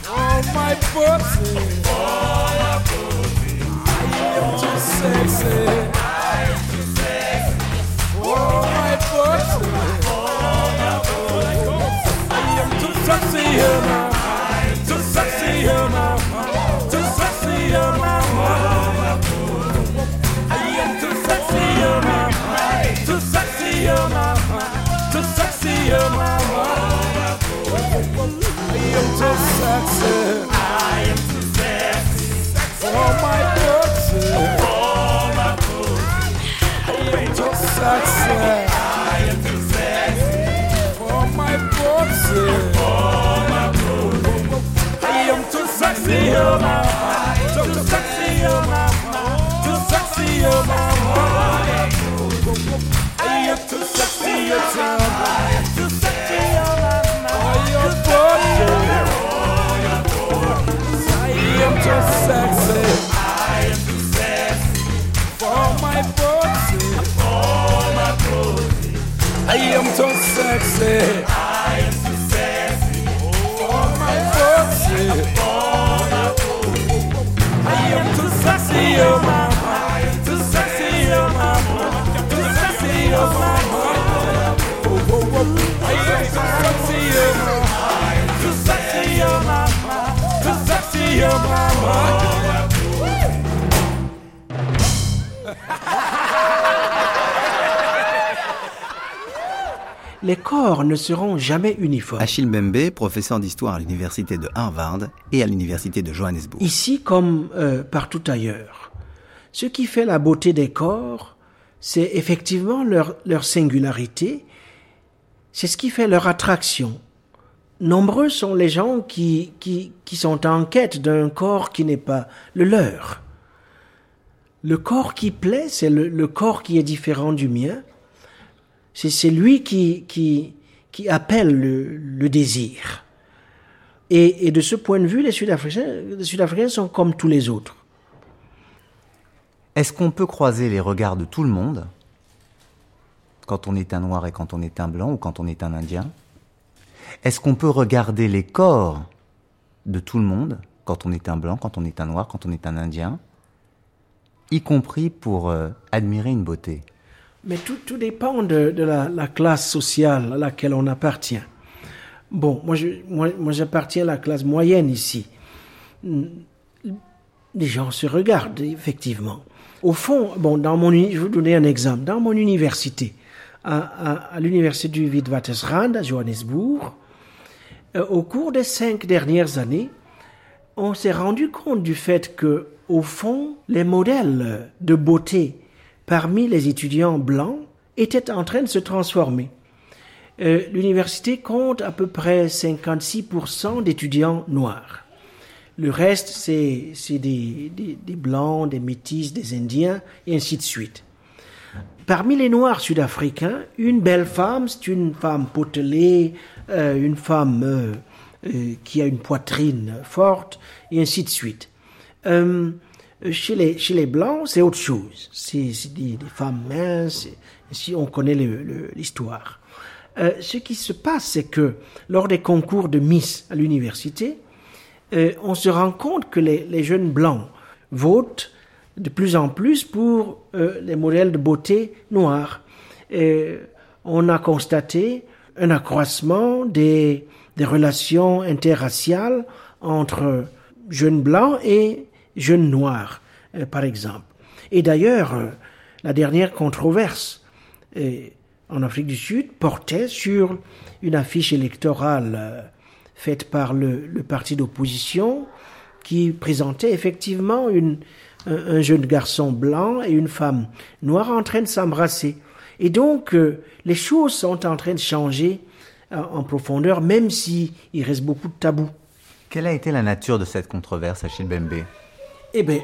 Speaker 7: Oh, my booty. Oh, my booty. I am too sexy. I am too sexy. Oh, my success. For oh, my pops. I am too sexy, oh mama. Too sexy. Too sexy, oh mama. Oh, I am too sexy. Oh, I am so sexy. I am too sexy. Oh my foxy. I am too sexy, oh mama. Too sexy, oh mama. Too sexy, oh mama. Oh, oh, oh. I am too sexy, oh mama. Too sexy, oh mama. Too sexy, oh mama. Ha ha ha!
Speaker 13: Les corps ne seront jamais uniformes.
Speaker 2: Achille Mbembe, professeur d'histoire à l'université de Harvard et à l'université de Johannesburg.
Speaker 13: Ici comme euh, partout ailleurs. Ce qui fait la beauté des corps, c'est effectivement leur, leur singularité, c'est ce qui fait leur attraction. Nombreux sont les gens qui, qui, qui sont en quête d'un corps qui n'est pas le leur. Le corps qui plaît, c'est le corps qui est différent du mien, c'est lui qui, appelle le, désir. Et, et, de ce point de vue, les Sud-Africains Sud sont comme tous les autres.
Speaker 2: Est-ce qu'on peut croiser les regards de tout le monde? Quand on est un noir et quand on est un blanc ou quand on est un indien? Est-ce qu'on peut regarder les corps de tout le monde quand on est un blanc, quand on est un noir, quand on est un indien, y compris pour euh, admirer une beauté
Speaker 13: mais tout, tout dépend de, la, la, classe sociale à laquelle on appartient. Bon, moi, je, moi, moi j'appartiens à la classe moyenne ici. les gens se regardent, effectivement. Au fond, bon, dans mon, je vais vous donner un exemple. Dans mon université, à, l'université du Witwatersrand à Johannesburg, euh, au cours des cinq dernières années, on s'est rendu compte du fait que, au fond, les modèles de beauté parmi les étudiants blancs étaient en train de se transformer. Euh, l'université compte à peu près 56% d'étudiants noirs. Le reste, c'est des, des, des, blancs, des métis, des indiens, et ainsi de suite. Parmi les noirs sud-africains, une belle femme, c'est une femme potelée, euh, une femme euh, euh, qui a une poitrine forte, et ainsi de suite. Chez, les, chez les blancs, c'est autre chose. C'est des, des, femmes minces, si on connaît l'histoire. Euh, ce qui se passe, c'est que lors des concours de Miss à l'université, euh, on se rend compte que les, jeunes blancs votent de plus en plus pour euh, les modèles de beauté noirs. On a constaté un accroissement des, des relations interraciales entre jeunes blancs et jeunes noirs, par exemple. Et d'ailleurs, la dernière controverse en Afrique du Sud portait sur une affiche électorale euh, faite par le, parti d'opposition qui présentait effectivement un, jeune garçon blanc et une femme noire en train de s'embrasser. Et donc, euh, les choses sont en train de changer euh, en profondeur, même s'il il reste beaucoup de tabous.
Speaker 2: Quelle a été la nature de cette controverse à Chilbembe
Speaker 13: Eh bien,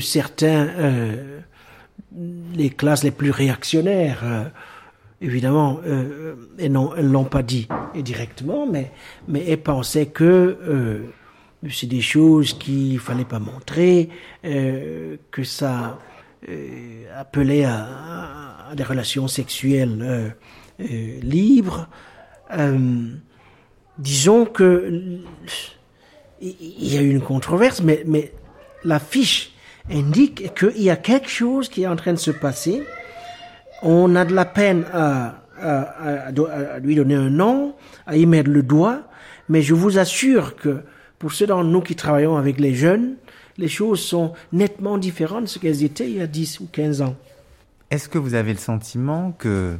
Speaker 13: certains, les classes les plus réactionnaires, évidemment, euh, elles ne l'ont pas dit directement, mais, mais elles pensaient que euh, c'est des choses qu'il fallait pas montrer, euh, que ça euh, appelait à, des relations sexuelles libres. disons que il y a eu une controverse, mais la fiche indique qu'il y a quelque chose qui est en train de se passer. On a de la peine à, lui donner un nom, à y mettre le doigt, mais je vous assure que pour ceux d'entre nous qui travaillons avec les jeunes, les choses sont nettement différentes de ce qu'elles étaient il y a 10 ou 15 ans.
Speaker 2: Est-ce que vous avez le sentiment que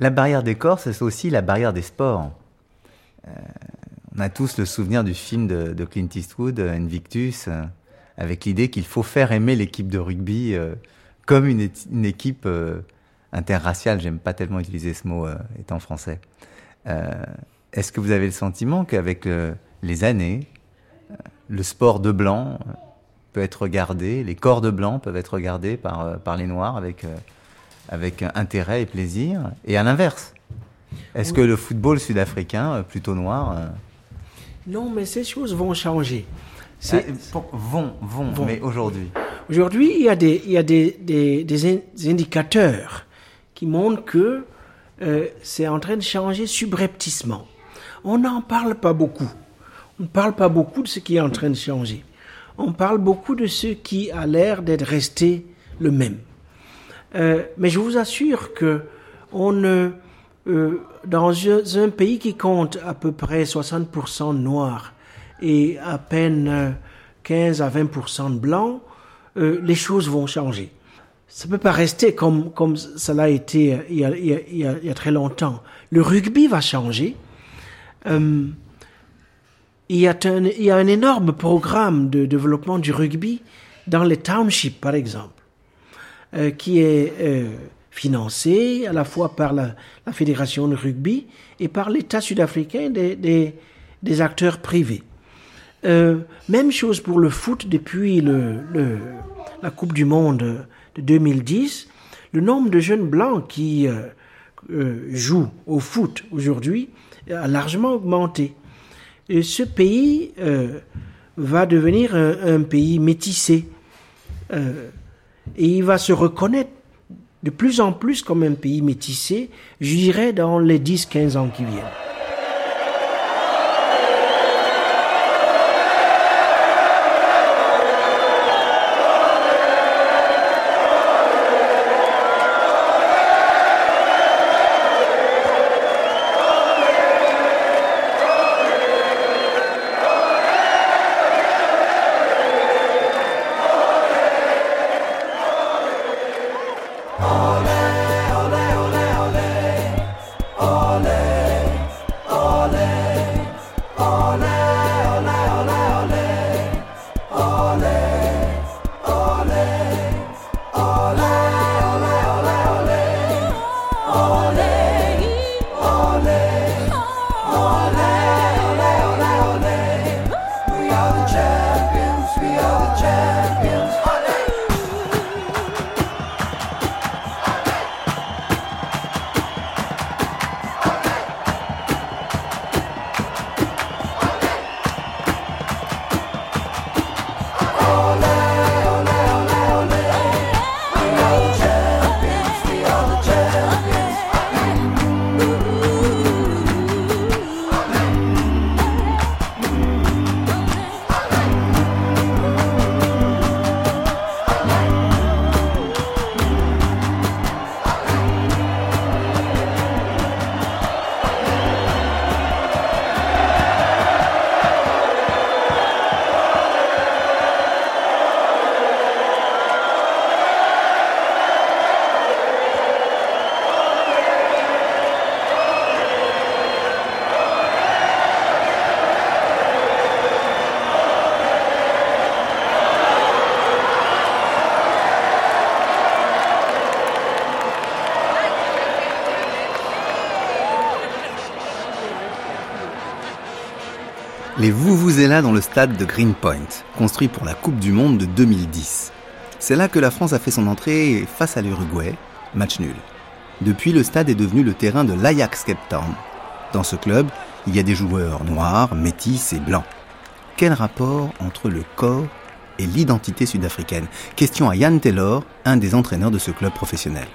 Speaker 2: la barrière des corps, c'est aussi la barrière des sports? Euh, On a tous le souvenir du film de, Clint Eastwood, Invictus, euh, avec l'idée qu'il faut faire aimer l'équipe de rugby euh, comme une, équipe interracial, j'aime pas tellement utiliser ce mot euh, étant français. Euh, est-ce que vous avez le sentiment qu'avec euh, les années, le sport de blanc peut être regardé, les corps de blanc peuvent être regardés par, par les noirs avec, avec intérêt et plaisir, et à l'inverse Est-ce que le football sud-africain, plutôt noir...
Speaker 13: Non, mais ces choses vont changer.
Speaker 2: Ah, vont, vont, mais aujourd'hui
Speaker 13: Aujourd'hui, il y a des, il y a des, des, des indicateurs qui montre que euh, c'est en train de changer subrepticement. On n'en parle pas beaucoup. On ne parle pas beaucoup de ce qui est en train de changer. On parle beaucoup de ce qui a l'air d'être resté le même. Euh, mais je vous assure que on euh, dans un pays qui compte à peu près 60% de noirs et à peine 15 à 20% de blancs, les choses vont changer ça ne peut pas rester comme, comme cela a été il y a, très longtemps. Le rugby va changer. Euh, il, y a un, énorme programme de développement du rugby dans les townships, par exemple, euh, qui est euh, financé à la fois par la, la, fédération de rugby et par l'État sud-africain des, des, acteurs privés. Euh, même chose pour le foot depuis la Coupe du Monde de 2010, le nombre de jeunes blancs qui euh, euh, jouent au foot aujourd'hui a largement augmenté. Ce pays va devenir un, pays métissé. et il va se reconnaître de plus en plus comme un pays métissé, je dirais, dans les 10-15 ans qui viennent.
Speaker 2: Les là dans le stade de Greenpoint, construit pour la Coupe du Monde de 2010. C'est là que la France a fait son entrée face à l'Uruguay, match nul. Depuis, le stade est devenu le terrain de l'Ajax Cape Town. Dans ce club, il y a des joueurs noirs, métis et blancs. Quel rapport entre le corps et l'identité sud-africaine? Question à Yann Taylor, un des entraîneurs de ce club professionnel.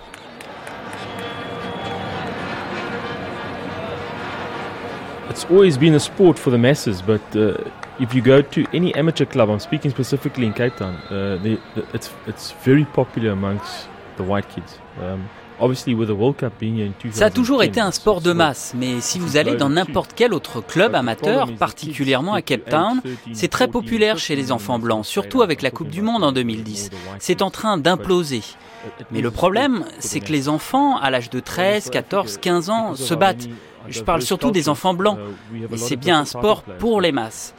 Speaker 14: It's always been a sport for the masses, but uh, if you go to any amateur club, I'm speaking specifically in Cape Town, uh, it's it's very popular amongst the white kids. Um,
Speaker 15: Ça a toujours été un sport de masse, mais si vous allez dans n'importe quel autre club amateur, particulièrement à Cape Town, c'est très populaire chez les enfants blancs, surtout avec la Coupe du Monde en 2010. C'est en train d'imploser. Mais le problème, c'est que les enfants, à l'âge de 13, 14, 15 ans, se battent. Je parle surtout des enfants blancs. Mais c'est bien un sport pour les masses.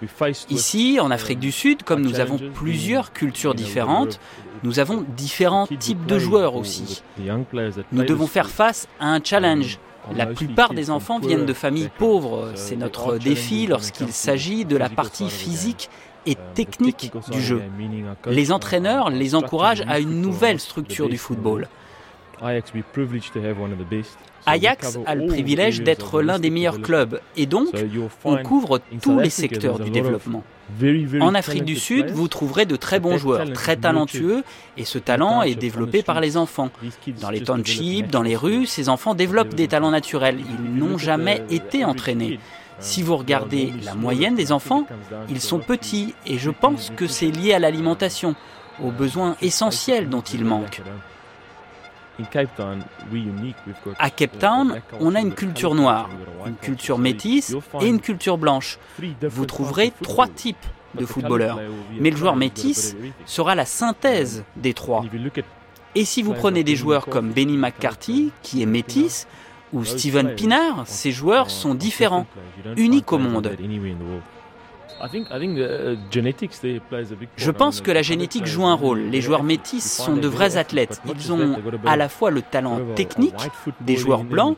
Speaker 15: Ici, en Afrique du Sud, comme nous avons plusieurs cultures différentes, nous avons différents types de joueurs aussi. Nous devons faire face à un challenge. La plupart des enfants viennent de familles pauvres. C'est notre défi lorsqu'il s'agit de la partie physique et technique du jeu. Les entraîneurs les encouragent à une nouvelle structure du football. Ajax a le privilège d'être l'un des meilleurs clubs. Et donc on couvre tous les secteurs du développement. En Afrique du Sud, vous trouverez de très bons joueurs, très talentueux, et ce talent est développé par les enfants. Dans les townships, dans les rues, ces enfants développent des talents naturels. Ils n'ont jamais été entraînés. Si vous regardez la moyenne des enfants, ils sont petits, et je pense que c'est lié à l'alimentation, aux besoins essentiels dont ils manquent. À Cape Town, on a une culture noire, une culture métisse et une culture blanche. Vous trouverez trois types de footballeurs, mais le joueur métis sera la synthèse des trois. Et si vous prenez des joueurs comme Benny McCarthy, qui est métis, ou Steven Pinard, ces joueurs sont différents, uniques au monde. Je pense que la génétique joue un rôle. Les joueurs métis sont de vrais athlètes. Ils ont à la fois le talent technique des joueurs blancs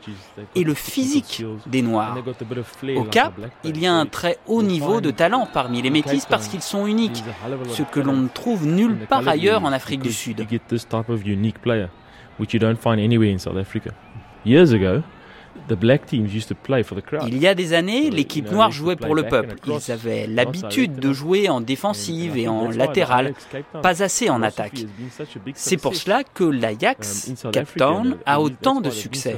Speaker 15: et le physique des noirs. Au Cap, il y a un très haut niveau de talent parmi les métis parce qu'ils sont uniques, ce que l'on ne trouve nulle part ailleurs en Afrique du Sud. Il y a des années, l'équipe noire jouait pour le peuple. Ils avaient l'habitude de jouer en défensive et en latéral, pas assez en attaque. C'est pour cela que l'Ajax Cape Town a autant de succès.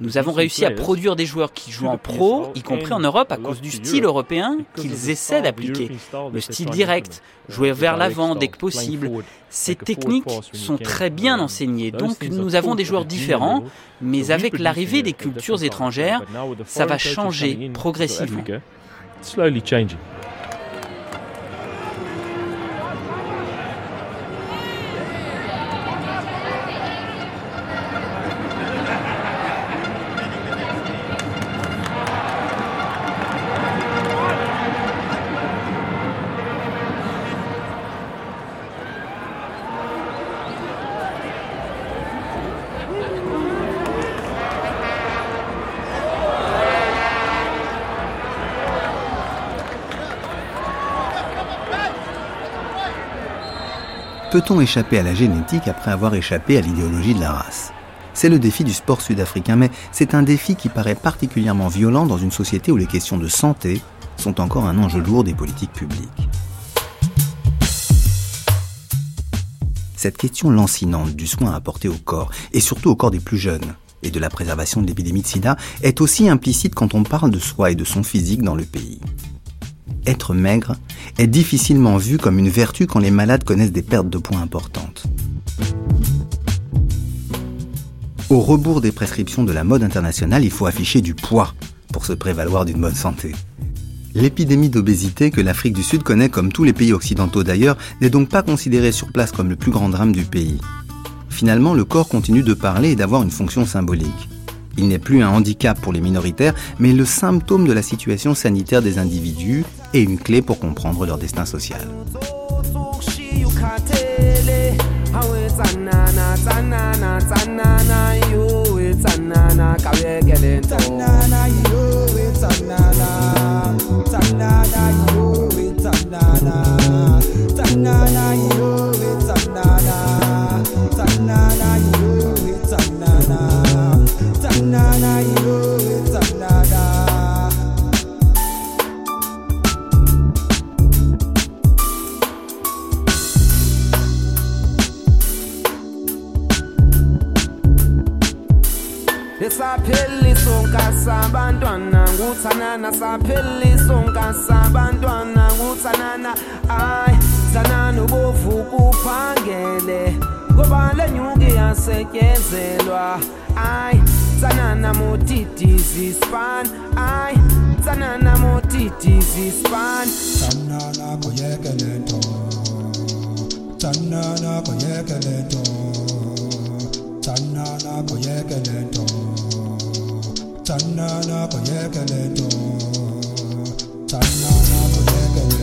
Speaker 15: Nous avons réussi à produire des joueurs qui jouent en pro, y compris en Europe, à cause du style européen qu'ils essaient d'appliquer. Le style direct, jouer vers l'avant dès que possible. Ces techniques sont très bien enseignées, donc nous avons des joueurs différents, mais avec l'arrivée des cultures étrangères, ça va changer progressivement.
Speaker 2: Peut-on échapper à la génétique après avoir échappé à l'idéologie de la race? C'est le défi du sport sud-africain, mais c'est un défi qui paraît particulièrement violent dans une société où les questions de santé sont encore un enjeu lourd des politiques publiques. Cette question lancinante du soin apporté au corps, et surtout au corps des plus jeunes, et de la préservation de l'épidémie de sida, est aussi implicite quand on parle de soi et de son physique dans le pays. Être maigre est difficilement vu comme une vertu quand les malades connaissent des pertes de poids importantes. Au rebours des prescriptions de la mode internationale, il faut afficher du poids pour se prévaloir d'une bonne santé. L'épidémie d'obésité que l'Afrique du Sud connaît comme tous les pays occidentaux d'ailleurs n'est donc pas considérée sur place comme le plus grand drame du pays. Finalement, le corps continue de parler et d'avoir une fonction symbolique. Il n'est plus un handicap pour les minoritaires, mais le symptôme de la situation sanitaire des individus et une clé pour comprendre leur destin social.
Speaker 3: Nguthanana sapheliso nkasabantwana nguthanana ay thanana ubovuka uphangele ngoba le nyuki yasetyenzelwa. Ay tsanana motidizi span ay tsanana motidizi span tsanana koyeke lento tsanana koyeke lento tsanana koyeke lento Tanana Pagakaneto Tanana Pagakaneto